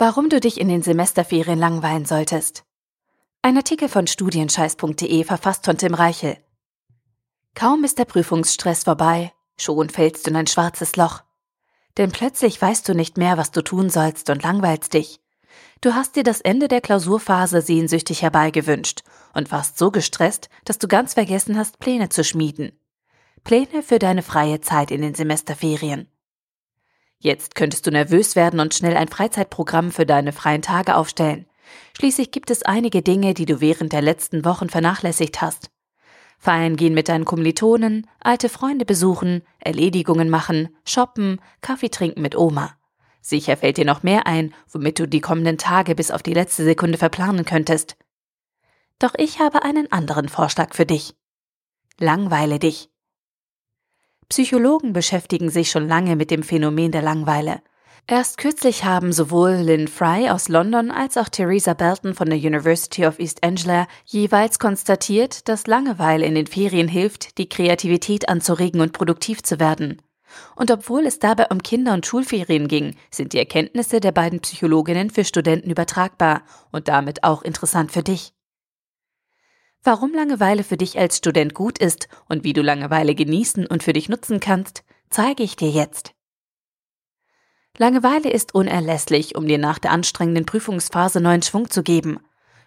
Warum du dich in den Semesterferien langweilen solltest. Ein Artikel von studienscheiß.de verfasst von Tim Reichel. Kaum ist der Prüfungsstress vorbei, schon fällst du in ein schwarzes Loch. Denn plötzlich weißt du nicht mehr, was du tun sollst und langweilst dich. Du hast dir das Ende der Klausurphase sehnsüchtig herbeigewünscht und warst so gestresst, dass du ganz vergessen hast, Pläne zu schmieden. Pläne für deine freie Zeit in den Semesterferien. Jetzt könntest du nervös werden und schnell ein Freizeitprogramm für deine freien Tage aufstellen. Schließlich gibt es einige Dinge, die du während der letzten Wochen vernachlässigt hast. Feiern gehen mit deinen Kommilitonen, alte Freunde besuchen, Erledigungen machen, shoppen, Kaffee trinken mit Oma. Sicher fällt dir noch mehr ein, womit du die kommenden Tage bis auf die letzte Sekunde verplanen könntest. Doch ich habe einen anderen Vorschlag für dich. Langweile dich. Psychologen beschäftigen sich schon lange mit dem Phänomen der Langweile. Erst kürzlich haben sowohl Lynn Fry aus London als auch Theresa Belton von der University of East Anglia jeweils konstatiert, dass Langeweile in den Ferien hilft, die Kreativität anzuregen und produktiv zu werden. Und obwohl es dabei um Kinder- und Schulferien ging, sind die Erkenntnisse der beiden Psychologinnen für Studenten übertragbar und damit auch interessant für dich. Warum Langeweile für dich als Student gut ist und wie du Langeweile genießen und für dich nutzen kannst, zeige ich dir jetzt. Langeweile ist unerlässlich, um dir nach der anstrengenden Prüfungsphase neuen Schwung zu geben.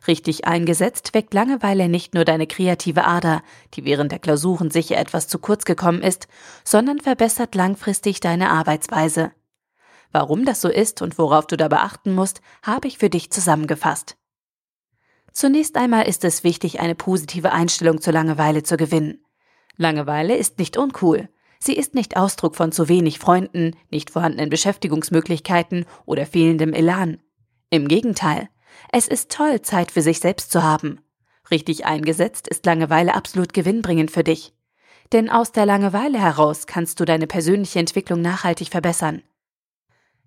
Richtig eingesetzt weckt Langeweile nicht nur deine kreative Ader, die während der Klausuren sicher etwas zu kurz gekommen ist, sondern verbessert langfristig deine Arbeitsweise. Warum das so ist und worauf du da beachten musst, habe ich für dich zusammengefasst. Zunächst einmal ist es wichtig, eine positive Einstellung zur Langeweile zu gewinnen. Langeweile ist nicht uncool. Sie ist nicht Ausdruck von zu wenig Freunden, nicht vorhandenen Beschäftigungsmöglichkeiten oder fehlendem Elan. Im Gegenteil, es ist toll, Zeit für sich selbst zu haben. Richtig eingesetzt ist Langeweile absolut gewinnbringend für dich. Denn aus der Langeweile heraus kannst du deine persönliche Entwicklung nachhaltig verbessern.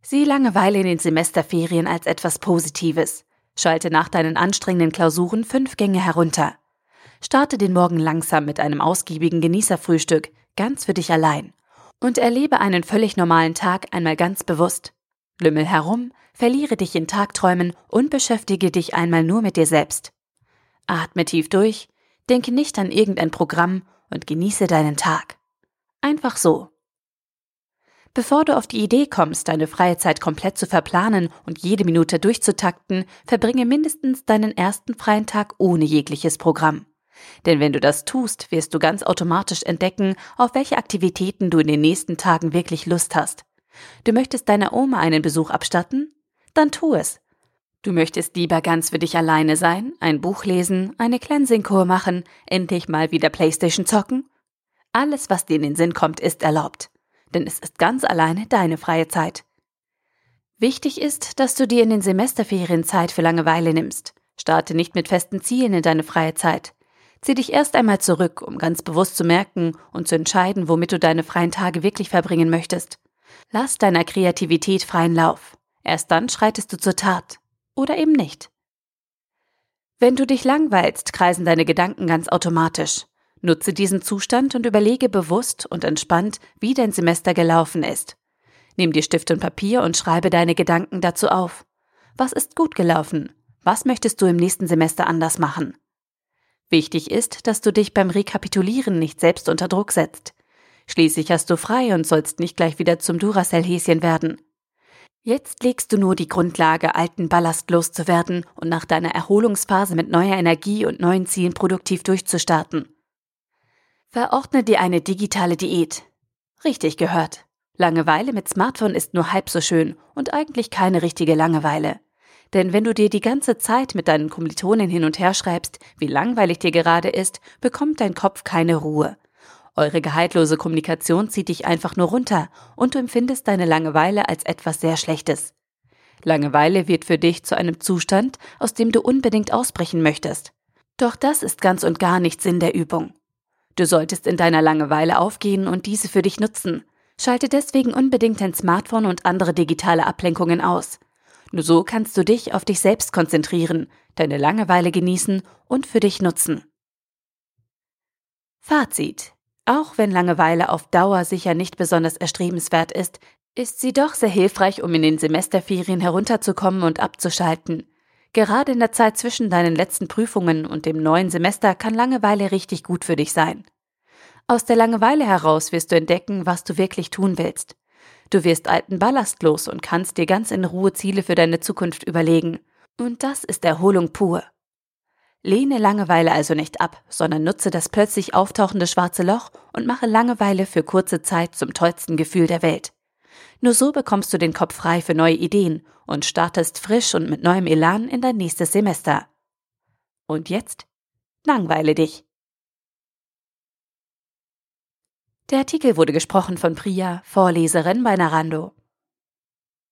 Sieh Langeweile in den Semesterferien als etwas Positives. Schalte nach deinen anstrengenden Klausuren fünf Gänge herunter. Starte den Morgen langsam mit einem ausgiebigen Genießerfrühstück, ganz für dich allein. Und erlebe einen völlig normalen Tag einmal ganz bewusst. Lümmel herum, verliere dich in Tagträumen und beschäftige dich einmal nur mit dir selbst. Atme tief durch, denke nicht an irgendein Programm und genieße deinen Tag. Einfach so. Bevor du auf die Idee kommst, deine freie Zeit komplett zu verplanen und jede Minute durchzutakten, verbringe mindestens deinen ersten freien Tag ohne jegliches Programm. Denn wenn du das tust, wirst du ganz automatisch entdecken, auf welche Aktivitäten du in den nächsten Tagen wirklich Lust hast. Du möchtest deiner Oma einen Besuch abstatten? Dann tu es. Du möchtest lieber ganz für dich alleine sein, ein Buch lesen, eine Cleansing-Kur machen, endlich mal wieder Playstation zocken? Alles, was dir in den Sinn kommt, ist erlaubt denn es ist ganz alleine deine freie Zeit. Wichtig ist, dass du dir in den Semesterferien Zeit für Langeweile nimmst. Starte nicht mit festen Zielen in deine freie Zeit. Zieh dich erst einmal zurück, um ganz bewusst zu merken und zu entscheiden, womit du deine freien Tage wirklich verbringen möchtest. Lass deiner Kreativität freien Lauf. Erst dann schreitest du zur Tat. Oder eben nicht. Wenn du dich langweilst, kreisen deine Gedanken ganz automatisch. Nutze diesen Zustand und überlege bewusst und entspannt, wie dein Semester gelaufen ist. Nimm dir Stift und Papier und schreibe deine Gedanken dazu auf. Was ist gut gelaufen? Was möchtest du im nächsten Semester anders machen? Wichtig ist, dass du dich beim Rekapitulieren nicht selbst unter Druck setzt. Schließlich hast du frei und sollst nicht gleich wieder zum Duracell-Häschen werden. Jetzt legst du nur die Grundlage, alten Ballast loszuwerden und nach deiner Erholungsphase mit neuer Energie und neuen Zielen produktiv durchzustarten. Verordne dir eine digitale Diät. Richtig gehört. Langeweile mit Smartphone ist nur halb so schön und eigentlich keine richtige Langeweile. Denn wenn du dir die ganze Zeit mit deinen Kommilitonen hin und her schreibst, wie langweilig dir gerade ist, bekommt dein Kopf keine Ruhe. Eure gehaltlose Kommunikation zieht dich einfach nur runter und du empfindest deine Langeweile als etwas sehr Schlechtes. Langeweile wird für dich zu einem Zustand, aus dem du unbedingt ausbrechen möchtest. Doch das ist ganz und gar nicht Sinn der Übung. Du solltest in deiner Langeweile aufgehen und diese für dich nutzen. Schalte deswegen unbedingt dein Smartphone und andere digitale Ablenkungen aus. Nur so kannst du dich auf dich selbst konzentrieren, deine Langeweile genießen und für dich nutzen. Fazit. Auch wenn Langeweile auf Dauer sicher nicht besonders erstrebenswert ist, ist sie doch sehr hilfreich, um in den Semesterferien herunterzukommen und abzuschalten. Gerade in der Zeit zwischen deinen letzten Prüfungen und dem neuen Semester kann Langeweile richtig gut für dich sein. Aus der Langeweile heraus wirst du entdecken, was du wirklich tun willst. Du wirst alten Ballast los und kannst dir ganz in Ruhe Ziele für deine Zukunft überlegen. Und das ist Erholung pur. Lehne Langeweile also nicht ab, sondern nutze das plötzlich auftauchende schwarze Loch und mache Langeweile für kurze Zeit zum tollsten Gefühl der Welt. Nur so bekommst du den Kopf frei für neue Ideen und startest frisch und mit neuem Elan in dein nächstes Semester. Und jetzt? Langweile dich. Der Artikel wurde gesprochen von Priya, Vorleserin bei Narando.